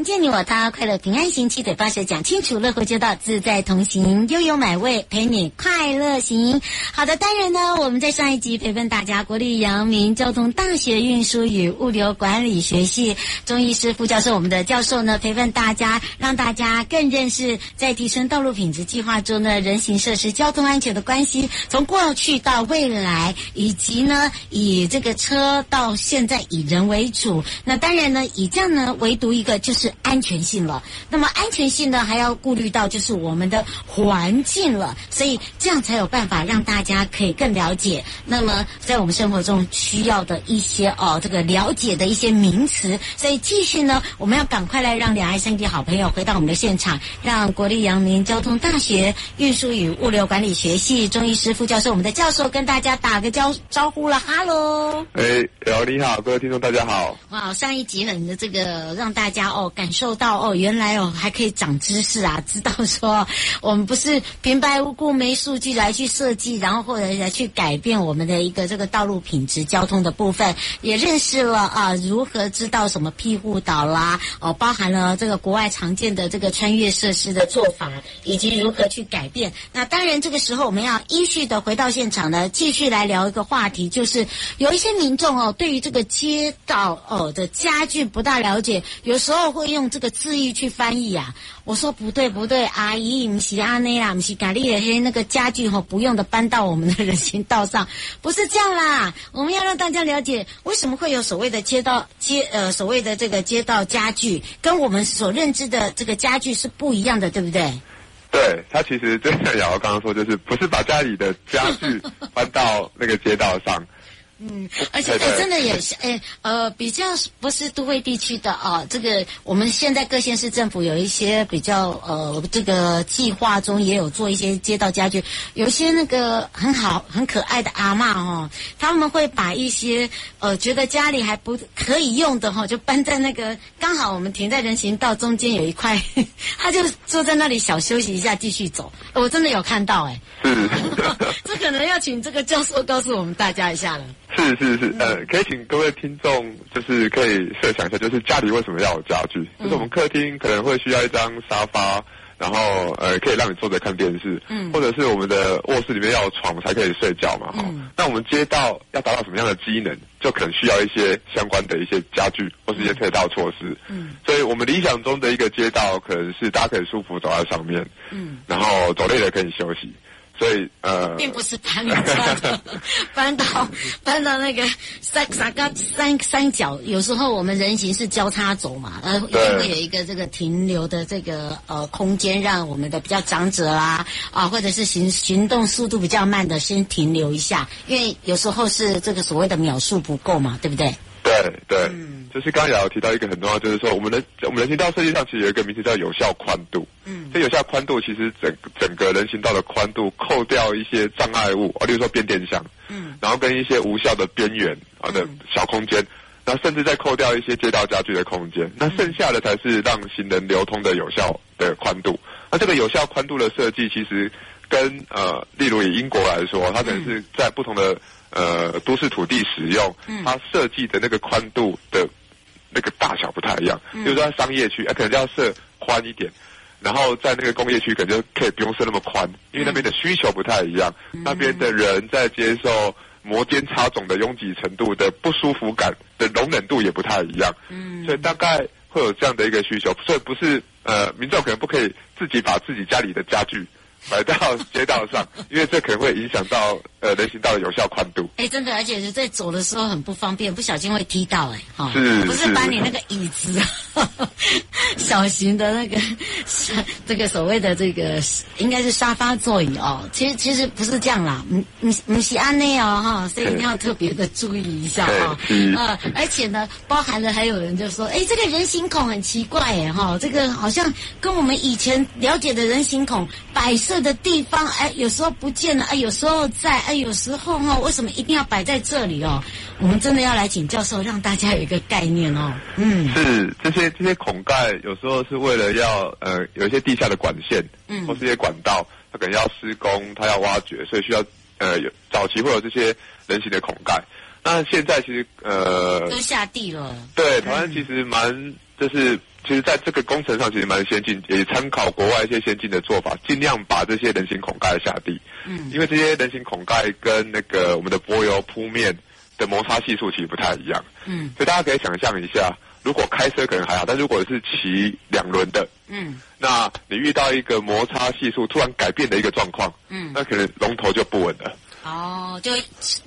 迎接你我他，快乐平安行，七嘴八舌讲清楚，乐活街道自在同行，悠悠买味陪你快乐行。好的，当然呢，我们在上一集陪伴大家，国立阳明交通大学运输与物流管理学系钟医师副教授，我们的教授呢陪伴大家，让大家更认识在提升道路品质计划中呢人行设施交通安全的关系，从过去到未来，以及呢以这个车到现在以人为主。那当然呢，以这样呢唯独一个就是。是安全性了，那么安全性呢，还要顾虑到就是我们的环境了，所以这样才有办法让大家可以更了解。那么在我们生活中需要的一些哦，这个了解的一些名词，所以继续呢，我们要赶快来让两岸三地好朋友回到我们的现场，让国立阳明交通大学运输与物流管理学系中医师副教授，我们的教授跟大家打个招招呼了，哈喽。哎，聊你好，各位听众大家好。哇，上一集很的这个让大家哦。感受到哦，原来哦还可以长知识啊！知道说我们不是平白无故没数据来去设计，然后或者来去改变我们的一个这个道路品质、交通的部分，也认识了啊如何知道什么庇护岛啦哦，包含了这个国外常见的这个穿越设施的做法，以及如何去改变。那当然，这个时候我们要依序的回到现场呢，继续来聊一个话题，就是有一些民众哦，对于这个街道哦的家具不大了解，有时候。会用这个字义去翻译啊！我说不对不对，阿姨唔是阿内啦，唔是咖喱的黑那个家具吼，不用的搬到我们的人行道上，不是这样啦。我们要让大家了解为什么会有所谓的街道街呃所谓的这个街道家具，跟我们所认知的这个家具是不一样的，对不对？对，他其实就像瑶瑶刚刚说，就是不是把家里的家具 搬到那个街道上。嗯，而且哎，真的也是哎，呃，比较不是都会地区的啊，这个我们现在各县市政府有一些比较呃，这个计划中也有做一些街道家具，有一些那个很好很可爱的阿嬷哦，他们会把一些呃觉得家里还不可以用的哈，就搬在那个刚好我们停在人行道中间有一块，他就坐在那里小休息一下，继续走。我真的有看到哎，是，这可能要请这个教授告诉我们大家一下了。是是是，呃，可以请各位听众，就是可以设想一下，就是家里为什么要有家具？嗯、就是我们客厅可能会需要一张沙发，然后呃，可以让你坐着看电视，嗯，或者是我们的卧室里面要有床才可以睡觉嘛，哈、嗯。那我们街道要达到什么样的机能，就可能需要一些相关的一些家具或是一些配套措施，嗯。所以我们理想中的一个街道，可能是大家可以舒服走在上面，嗯，然后走累了可以休息。所以呃，并不是 搬到搬到搬到那个三三个三三角，有时候我们人行是交叉走嘛，呃，一定会有一个这个停留的这个呃空间，让我们的比较长者啦啊，或者是行行动速度比较慢的先停留一下，因为有时候是这个所谓的秒数不够嘛，对不对？对对，嗯，就是刚刚也有提到一个很重要，就是说我们的我们人行道设计上其实有一个名词叫有效宽度。嗯，这有效宽度其实整整个人行道的宽度扣掉一些障碍物啊，例如说变电箱，嗯，然后跟一些无效的边缘啊的小空间，然后甚至再扣掉一些街道家具的空间，那剩下的才是让行人流通的有效的宽度。那这个有效宽度的设计其实。跟呃，例如以英国来说，它可能是在不同的呃都市土地使用，它设计的那个宽度的那个大小不太一样。比如说在商业区，呃，可能要设宽一点，然后在那个工业区，可能就可以不用设那么宽，因为那边的需求不太一样，那边的人在接受摩肩擦踵的拥挤程度的不舒服感的容忍度也不太一样。嗯，所以大概会有这样的一个需求，所以不是呃，民众可能不可以自己把自己家里的家具。摆到街道上，因为这可能会影响到呃人行道的有效宽度。哎，真的，而且是在走的时候很不方便，不小心会踢到，哎，哈，是，不是把你那个椅子，小型的那个，这个所谓的这个应该是沙发座椅哦，其实其实不是这样啦，嗯嗯嗯是安内哦哈，所以一定要特别的注意一下哈，呃，而且呢，包含了还有人就说，哎，这个人行孔很奇怪哎哈，这个好像跟我们以前了解的人行孔摆设。的地方，哎，有时候不见了，哎，有时候在，哎，有时候哈、哦，为什么一定要摆在这里哦？我们真的要来请教授，让大家有一个概念哦。嗯，是这些这些孔盖，有时候是为了要呃，有一些地下的管线，嗯，或是一些管道，它可能要施工，它要挖掘，所以需要呃，有早期会有这些人形的孔盖。那现在其实呃，都下地了。对，台湾其实蛮就是。其实，在这个工程上，其实蛮先进，也参考国外一些先进的做法，尽量把这些人行孔盖下地。嗯，因为这些人行孔盖跟那个我们的柏油铺面的摩擦系数其实不太一样。嗯，所以大家可以想象一下，如果开车可能还好，但如果是骑两轮的，嗯，那你遇到一个摩擦系数突然改变的一个状况，嗯，那可能龙头就不稳了。哦，就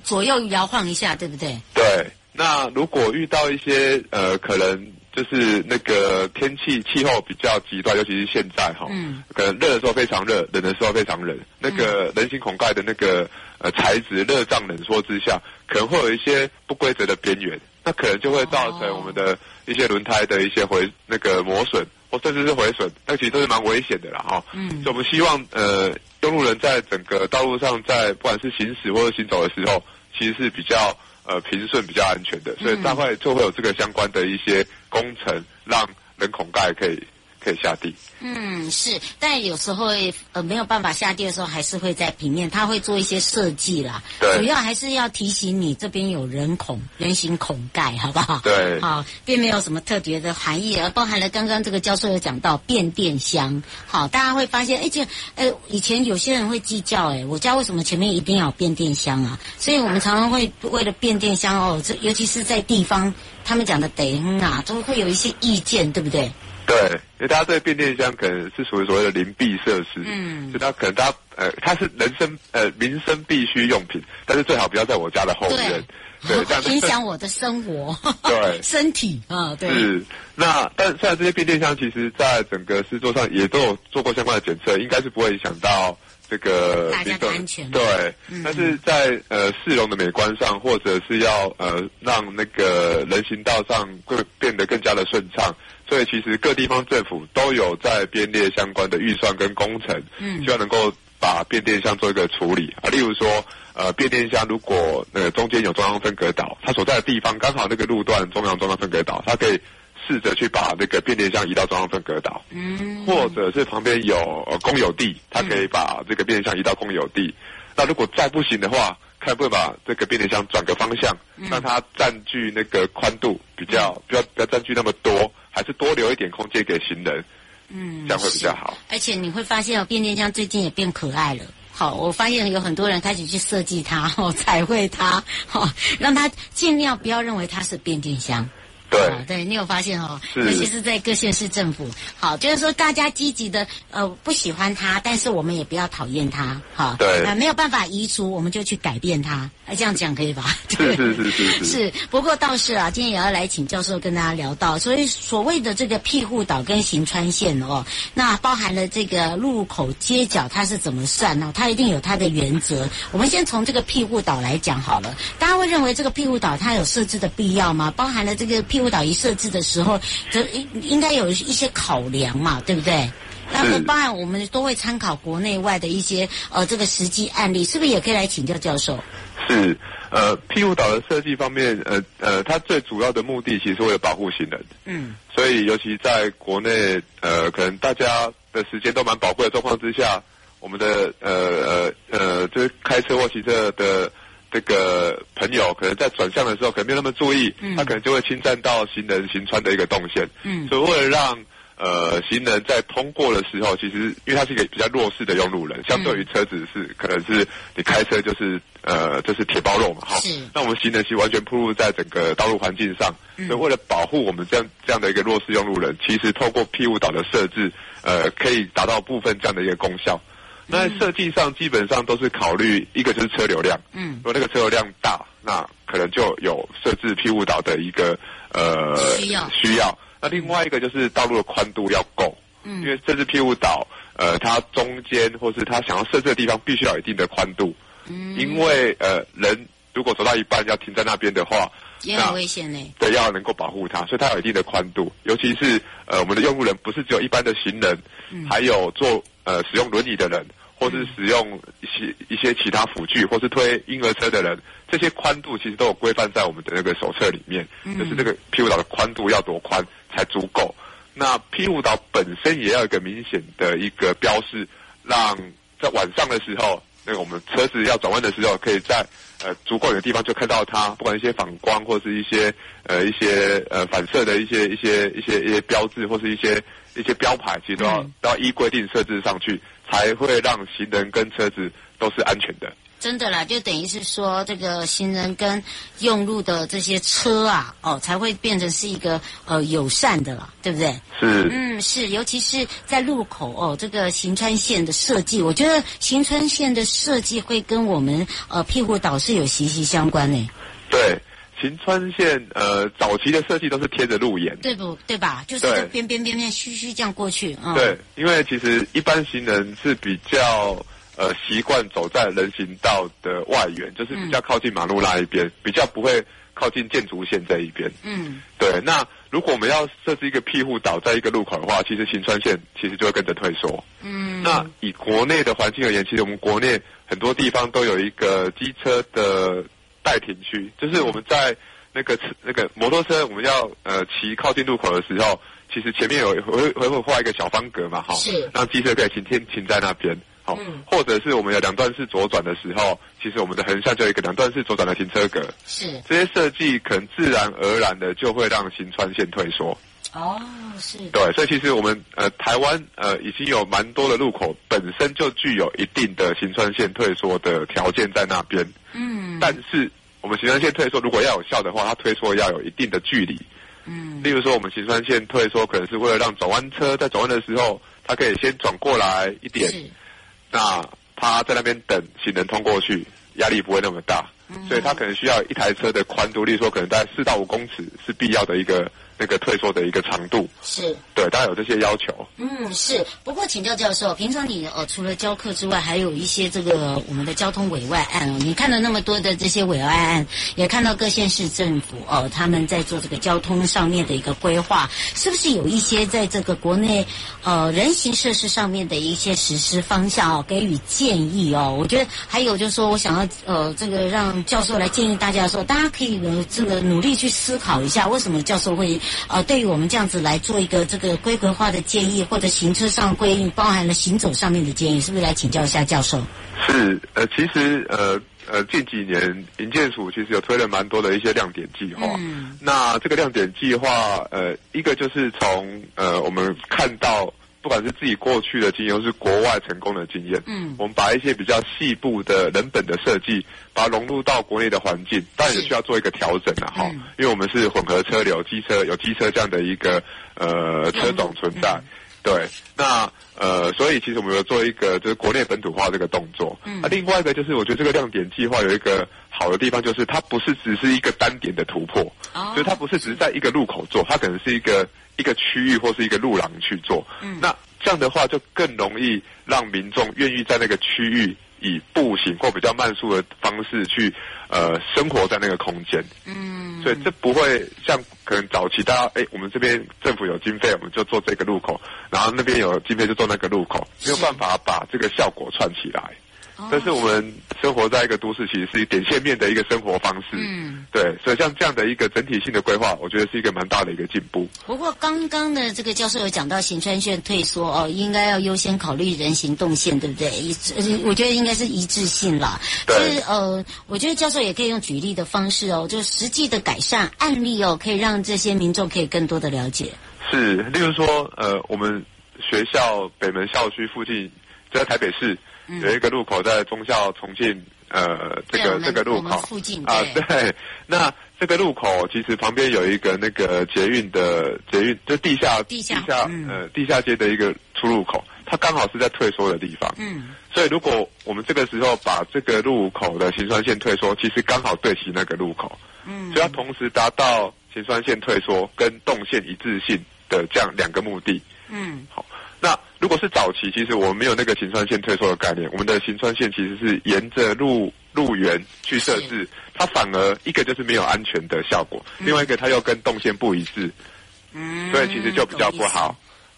左右摇晃一下，对不对？对。那如果遇到一些呃，可能。就是那个天气气候比较极端，尤其是现在哈，嗯，可能热的时候非常热，冷的时候非常冷。那个人形孔盖的那个呃材质热胀冷缩之下，可能会有一些不规则的边缘，那可能就会造成我们的一些轮胎的一些回那个磨损，或甚至是毁损，那其实都是蛮危险的啦哈。嗯，所以我们希望呃，用路人在整个道路上，在不管是行驶或者行走的时候，其实是比较。呃，平顺比较安全的，所以大概就会有这个相关的一些工程，让人孔盖可以。可以下地，嗯，是，但有时候呃没有办法下地的时候，还是会在平面，他会做一些设计啦。对，主要还是要提醒你这边有人孔、人形孔盖，好不好？对，好，并没有什么特别的含义，而包含了刚刚这个教授有讲到变电箱。好，大家会发现，哎，这呃以前有些人会计较，哎，我家为什么前面一定要有变电箱啊？所以我们常常会为了变电箱哦，这尤其是在地方，他们讲的等啊，都会有一些意见，对不对？对，因为大家对变电箱可能是属于所谓的邻避设施，嗯，所以他可能大家呃，它是人生呃民生必需用品，但是最好不要在我家的后院，对，对这样 影响我的生活，对，身体啊，对。是，那但虽然这些变电箱其实在整个制作上也都有做过相关的检测，应该是不会影响到这个大家的安全，对，嗯、但是在呃市容的美观上，或者是要呃让那个人行道上会变得更加的顺畅。所以其实各地方政府都有在编列相关的预算跟工程，嗯，希望能够把变电箱做一个处理啊。例如说，呃，变电箱如果呃中间有中央分隔岛，它所在的地方刚好那个路段中央中央分隔岛，它可以试着去把那个变电箱移到中央分隔岛，嗯，或者是旁边有呃公有地，它可以把这个变电箱移到公有地。那如果再不行的话，看会把这个变电箱转个方向，让它占据那个宽度比较，不要不要占据那么多，还是多留一点空间给行人，嗯，这样会比较好。而且你会发现哦，变电箱最近也变可爱了。好，我发现有很多人开始去设计它，哦，彩绘它，哦，让它尽量不要认为它是变电箱。对、啊，对你有发现哦，尤其是在各县市政府，好，就是说大家积极的呃不喜欢他，但是我们也不要讨厌他，哈，对，呃，没有办法移除，我们就去改变他，哎，这样讲可以吧？对，是是是是是。是，不过倒是啊，今天也要来请教授跟大家聊到，所以所谓的这个庇护岛跟行川线哦，那包含了这个路口街角它是怎么算呢？它一定有它的原则。我们先从这个庇护岛来讲好了，大家会认为这个庇护岛它有设置的必要吗？包含了这个庇护岛一设置的时候，这应应该有一些考量嘛，对不对？那当然，我们都会参考国内外的一些呃这个实际案例，是不是也可以来请教教授？是，呃，庇护岛的设计方面，呃呃，它最主要的目的其实是为了保护行人。嗯，所以尤其在国内，呃，可能大家的时间都蛮宝贵的状况之下。我们的呃呃呃，就是开车或骑车的这个朋友，可能在转向的时候可能没有那么注意，嗯、他可能就会侵占到行人行穿的一个动线。嗯，所以为了让呃行人在通过的时候，其实因为他是一个比较弱势的用路人，相对于车子是可能是你开车就是呃就是铁包肉嘛，哈。是。那我们行人其实完全铺路在整个道路环境上，嗯、所以为了保护我们这样这样的一个弱势用路人，其实透过庇护岛的设置，呃，可以达到部分这样的一个功效。那设计上基本上都是考虑一个就是车流量，嗯，如果那个车流量大，那可能就有设置庇护岛的一个呃需要需要。那另外一个就是道路的宽度要够，嗯，因为设置庇护岛，呃，它中间或是它想要设置的地方必须要有一定的宽度，嗯，因为呃人如果走到一半要停在那边的话，也很危险呢。对，要能够保护它，所以它有一定的宽度，尤其是呃我们的用路人不是只有一般的行人，嗯，还有坐。呃，使用轮椅的人，或是使用一些一些其他辅具，或是推婴儿车的人，这些宽度其实都有规范在我们的那个手册里面。嗯、就是这个庇护岛的宽度要多宽才足够。那庇护岛本身也要有一个明显的一个标示，让在晚上的时候，那个我们车子要转弯的时候，可以在呃足够远的地方就看到它，不管一些反光或是一些呃一些呃反射的一些一些一些一些标志，或是一些。一些标牌其实都要、嗯、都要依规定设置上去，才会让行人跟车子都是安全的。真的啦，就等于是说，这个行人跟用路的这些车啊，哦，才会变成是一个呃友善的啦，对不对？是。嗯，是，尤其是在路口哦，这个行川线的设计，我觉得行川线的设计会跟我们呃庇护岛是有息息相关呢。对。行川线，呃，早期的设计都是贴着路沿，对不对吧？就是边边边边虚虚这样过去。嗯、对，因为其实一般行人是比较呃习惯走在人行道的外缘，就是比较靠近马路那一边，嗯、比较不会靠近建筑线这一边。嗯，对。那如果我们要设置一个庇护岛在一个路口的话，其实行川线其实就会跟着退缩。嗯，那以国内的环境而言，其实我们国内很多地方都有一个机车的。待停区就是我们在那个那个摩托车，我们要呃骑靠近路口的时候，其实前面有会会会画一个小方格嘛，哈，是。让机车可以停停停在那边，好，嗯、或者是我们有两段式左转的时候，其实我们的横向就有一个两段式左转的停车格，是。这些设计可能自然而然的就会让行穿线退缩。哦，是。对，所以其实我们呃台湾呃已经有蛮多的路口本身就具有一定的行穿线退缩的条件在那边，嗯，但是我们行山线退缩如果要有效的话，它退缩要有一定的距离，嗯，例如说我们行山线退缩可能是为了让转弯车在转弯的时候，它可以先转过来一点，是。那它在那边等行人通过去，压力不会那么大，嗯，所以它可能需要一台车的宽度，例如说可能在四到五公尺是必要的一个。那个退缩的一个长度是对，大家有这些要求。嗯，是。不过请教教授，平常你呃除了教课之外，还有一些这个我们的交通委外案哦。你看到那么多的这些委外案，也看到各县市政府哦他们在做这个交通上面的一个规划，是不是有一些在这个国内呃人行设施上面的一些实施方向哦，给予建议哦？我觉得还有就是说我想要呃这个让教授来建议大家说，大家可以呢这个努力去思考一下，为什么教授会。呃，对于我们这样子来做一个这个规格化的建议，或者行车上规定，包含了行走上面的建议，是不是来请教一下教授？是，呃，其实呃呃，近几年营建署其实有推了蛮多的一些亮点计划。嗯，那这个亮点计划，呃，一个就是从呃我们看到。不管是自己过去的经验，或是国外成功的经验，嗯，我们把一些比较细部的人本的设计，把它融入到国内的环境，当然也需要做一个调整了哈。嗯、因为我们是混合车流，机车有机车这样的一个呃车种存在，嗯、对。那呃，所以其实我们有做一个就是国内本土化这个动作。嗯。那、啊、另外一个就是，我觉得这个亮点计划有一个好的地方，就是它不是只是一个单点的突破，哦，就是它不是只是在一个路口做，它可能是一个。一个区域或是一个路廊去做，嗯，那这样的话就更容易让民众愿意在那个区域以步行或比较慢速的方式去呃生活在那个空间，嗯，所以这不会像可能早期大家哎，我们这边政府有经费，我们就做这个路口，然后那边有经费就做那个路口，没有办法把这个效果串起来。这是我们生活在一个都市，其实是一点线面的一个生活方式。嗯，对，所以像这样的一个整体性的规划，我觉得是一个蛮大的一个进步。不过刚刚的这个教授有讲到行川线退缩哦，应该要优先考虑人行动线，对不对？一致，我觉得应该是一致性啦。对。其实呃，我觉得教授也可以用举例的方式哦，就实际的改善案例哦，可以让这些民众可以更多的了解。是，例如说呃，我们学校北门校区附近，就在台北市。有一个路口在忠孝重庆，呃，这个这个路口附近啊，对。那这个路口其实旁边有一个那个捷运的捷运，就地下地下，地下呃地下街的一个出入口，它刚好是在退缩的地方。嗯。所以如果我们这个时候把这个路口的行川线退缩，其实刚好对齐那个路口。嗯。所以它同时达到行川线退缩跟动线一致性的这样两个目的。嗯。好。那如果是早期，其实我们没有那个行川线退缩的概念，我们的行川线其实是沿着路路缘去设置，它反而一个就是没有安全的效果，嗯、另外一个它又跟动线不一致，嗯，所以其实就比较不好，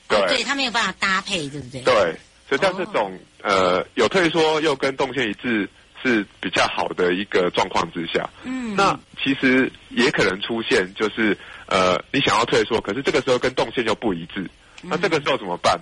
对，对，它没有办法搭配，对不对？对，所以像这种、哦、呃有退缩又跟动线一致是比较好的一个状况之下，嗯，那其实也可能出现就是呃你想要退缩，可是这个时候跟动线又不一致，那这个时候怎么办？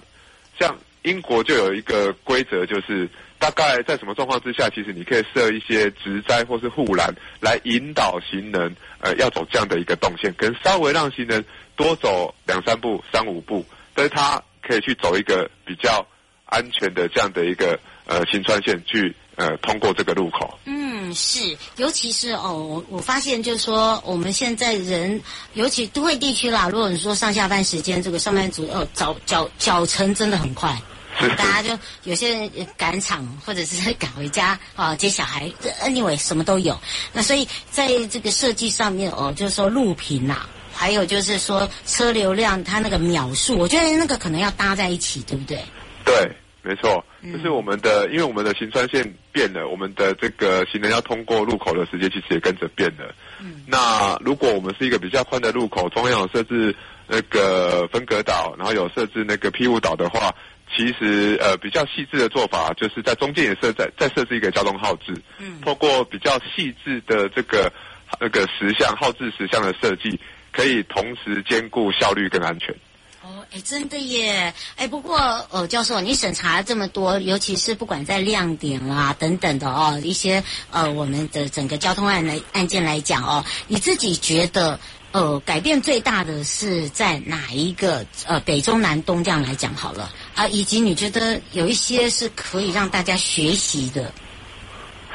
像英国就有一个规则，就是大概在什么状况之下，其实你可以设一些植栽或是护栏来引导行人，呃，要走这样的一个动线，可能稍微让行人多走两三步、三五步，但是他可以去走一个比较安全的这样的一个呃行川线去。呃，通过这个路口。嗯，是，尤其是哦，我我发现就是说，我们现在人，尤其都会地区啦，如果你说上下班时间，这个上班族哦，早脚脚程真的很快，大家就有些人赶场或者是 赶回家啊，接小孩，anyway 什么都有。那所以在这个设计上面哦，就是说路平呐，还有就是说车流量它那个秒数，我觉得那个可能要搭在一起，对不对？对。没错，就是我们的，因为我们的行川线变了，我们的这个行人要通过路口的时间其实也跟着变了。嗯，那如果我们是一个比较宽的路口，中央有设置那个分隔岛，然后有设置那个庇护岛的话，其实呃比较细致的做法，就是在中间也设在再设置一个交通号志，嗯，透过比较细致的这个那个石像号志石像的设计，可以同时兼顾效率跟安全。哦，哎，真的耶！哎，不过，呃，教授，你审查了这么多，尤其是不管在亮点啦等等的哦，一些呃，我们的整个交通案来案件来讲哦，你自己觉得呃，改变最大的是在哪一个呃，北中南东这样来讲好了啊，以及你觉得有一些是可以让大家学习的？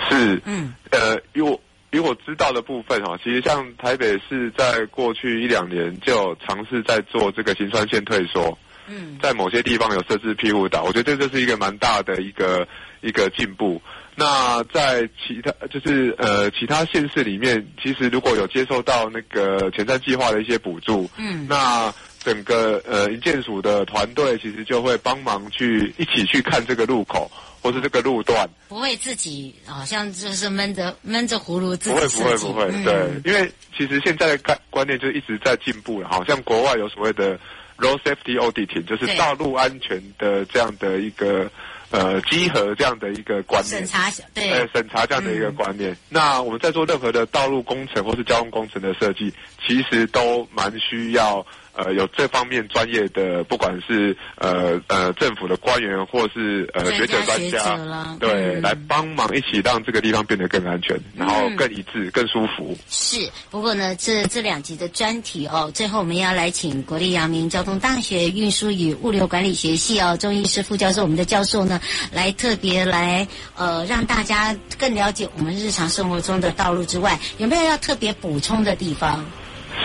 是，嗯，呃，有。以我知道的部分哈，其实像台北市在过去一两年就尝试在做这个行川线退缩，嗯，在某些地方有设置庇护岛，我觉得这是一个蛮大的一个一个进步。那在其他就是呃其他县市里面，其实如果有接受到那个前瞻计划的一些补助，嗯，那整个呃营建署的团队其实就会帮忙去一起去看这个路口。或是这个路段。不会自己好像就是闷着闷着葫芦自己不会不会不会、嗯、对，因为其实现在的概观念就一直在进步了，好像国外有所谓的 road safety auditing，就是道路安全的这样的一个呃集合这样的一个观念，审查对。呃审查这样的一个观念。嗯、那我们在做任何的道路工程或是交通工程的设计，其实都蛮需要。呃，有这方面专业的，不管是呃呃政府的官员，或是呃学者专家，对，嗯、来帮忙一起让这个地方变得更安全，嗯、然后更一致、更舒服。是，不过呢，这这两集的专题哦，最后我们要来请国立阳明交通大学运输与物流管理学系哦，钟医师副教授，我们的教授呢，来特别来呃让大家更了解我们日常生活中的道路之外，有没有要特别补充的地方？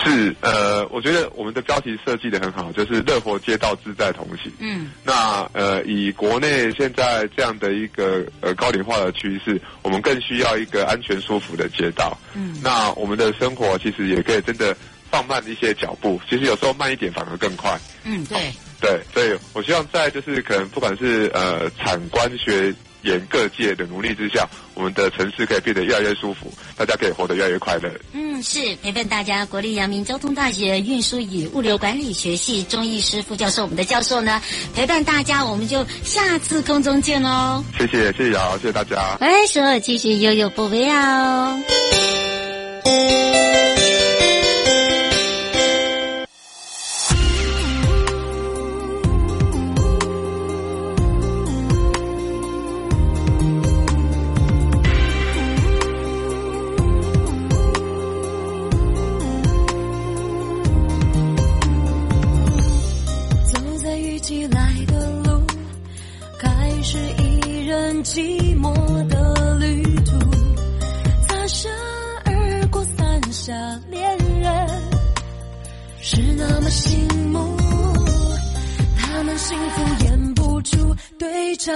是呃，我觉得我们的标题设计的很好，就是乐活街道自在同行。嗯，那呃，以国内现在这样的一个呃高龄化的趋势，我们更需要一个安全舒服的街道。嗯，那我们的生活其实也可以真的放慢一些脚步，其实有时候慢一点反而更快。嗯，对，对，所以我希望在就是可能不管是呃产官学沿各界的努力之下，我们的城市可以变得越来越舒服，大家可以活得越来越快乐。嗯，是陪伴大家，国立阳明交通大学运输与物流管理学系钟义师副教授，我们的教授呢陪伴大家，我们就下次空中见喽。谢谢，谢谢瑶，谢谢大家。来，说继续悠悠宝贝哦。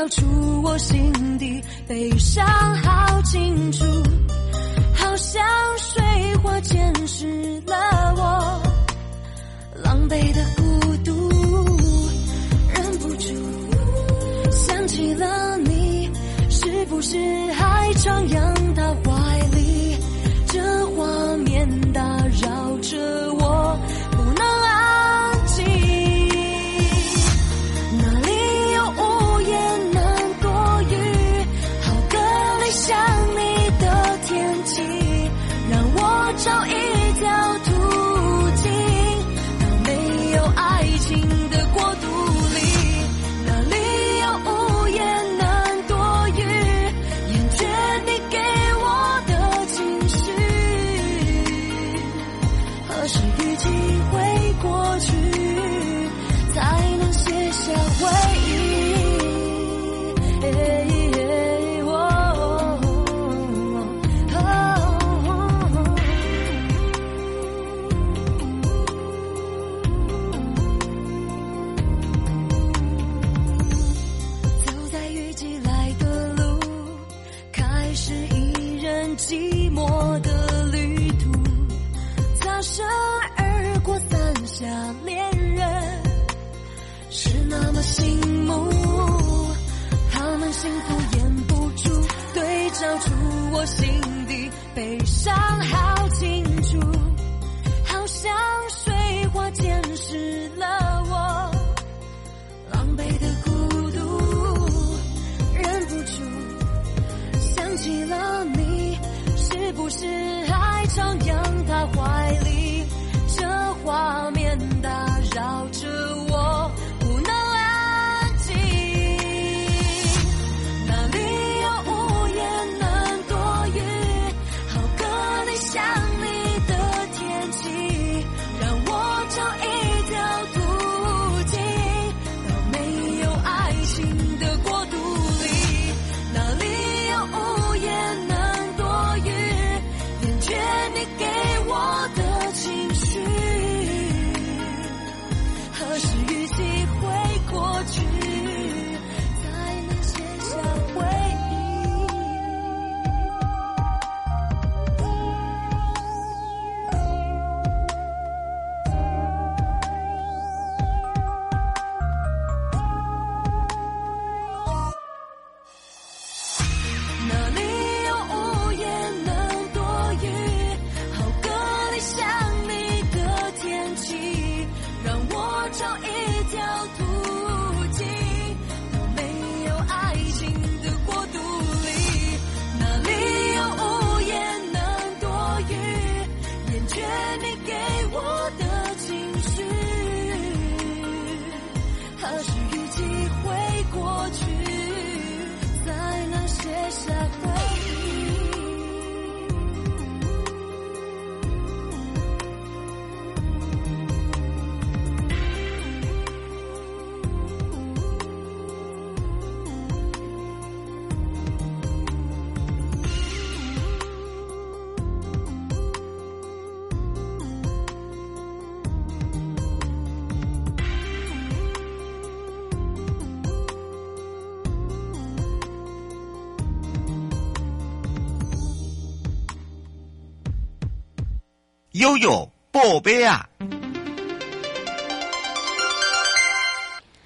true 悠悠宝贝啊！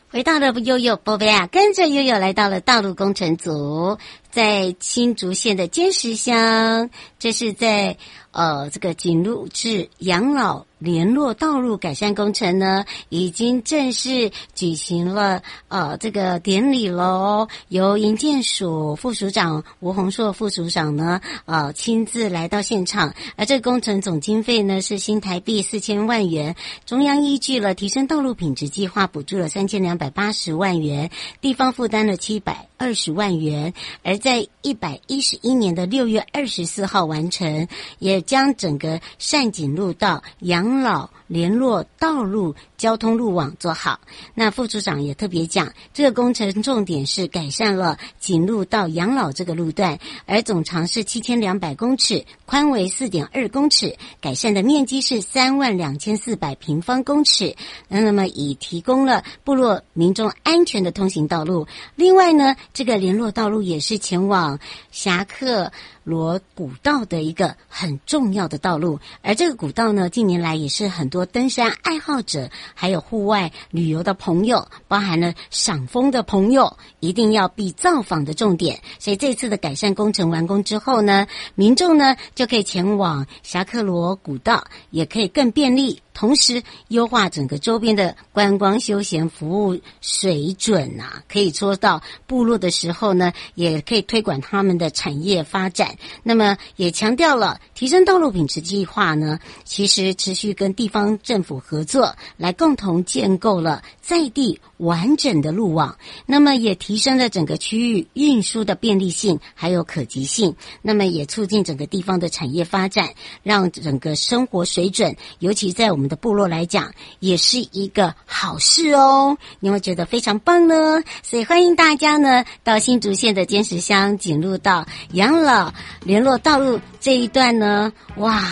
回到了悠悠宝贝啊，跟着悠悠来到了道路工程组，在新竹县的坚石乡，这是在呃这个景路至养老。联络道路改善工程呢，已经正式举行了呃这个典礼喽。由营建署副署长吴宏硕副署长呢，呃亲自来到现场。而这个工程总经费呢是新台币四千万元，中央依据了提升道路品质计划，补助了三千两百八十万元，地方负担了七百二十万元。而在一百一十一年的六月二十四号完成，也将整个善景路到养老联络道路交通路网做好。那副组长也特别讲，这个工程重点是改善了景路到养老这个路段，而总长是七千两百公尺，宽为四点二公尺，改善的面积是三万两千四百平方公尺。那么已提供了部落民众安全的通行道路。另外呢，这个联络道路也是前往侠客罗古道的一个很重要的道路，而这个古道呢，近年来也是很多登山爱好者，还有户外旅游的朋友，包含了赏枫的朋友，一定要必造访的重点。所以这次的改善工程完工之后呢，民众呢就可以前往侠客罗古道，也可以更便利。同时优化整个周边的观光休闲服务水准啊，可以说到部落的时候呢，也可以推广他们的产业发展。那么也强调了提升道路品质计划呢，其实持续跟地方政府合作，来共同建构了在地完整的路网。那么也提升了整个区域运输的便利性还有可及性。那么也促进整个地方的产业发展，让整个生活水准，尤其在我们。的部落来讲，也是一个好事哦。你会觉得非常棒呢，所以欢迎大家呢到新竹县的尖石乡锦鹿到养老联络道路这一段呢，哇，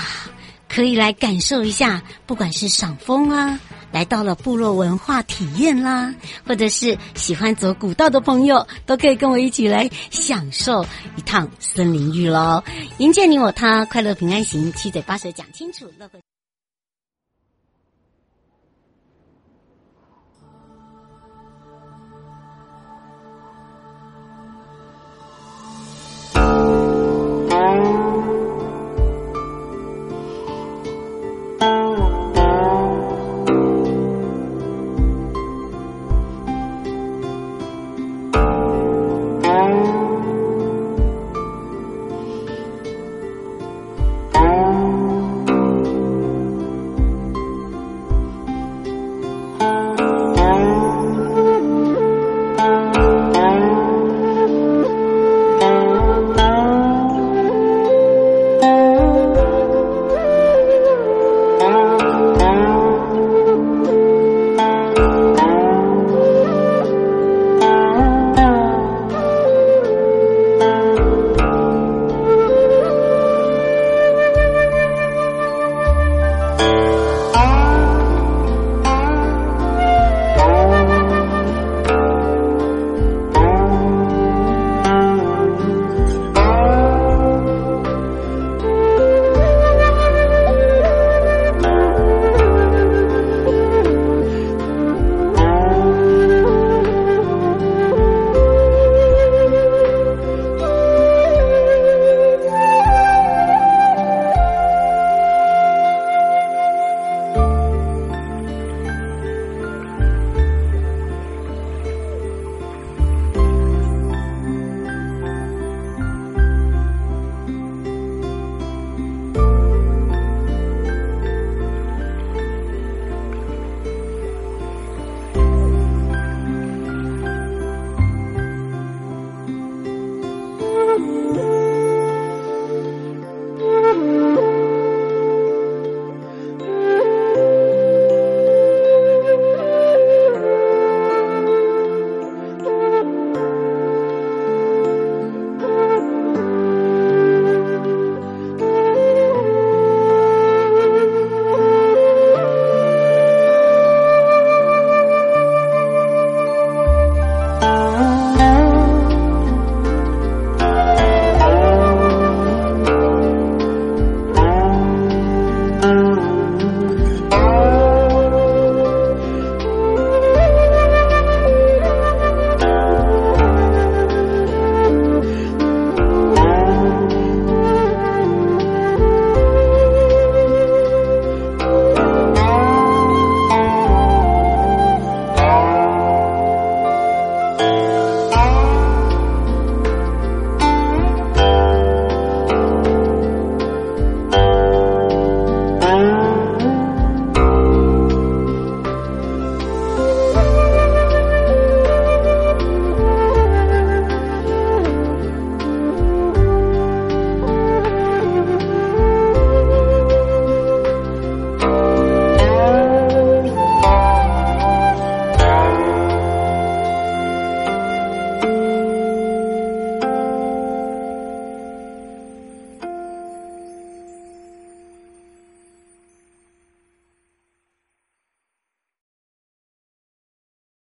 可以来感受一下，不管是赏风啊，来到了部落文化体验啦，或者是喜欢走古道的朋友，都可以跟我一起来享受一趟森林浴喽。迎接你我他，快乐平安行，七嘴八舌讲清楚，乐会。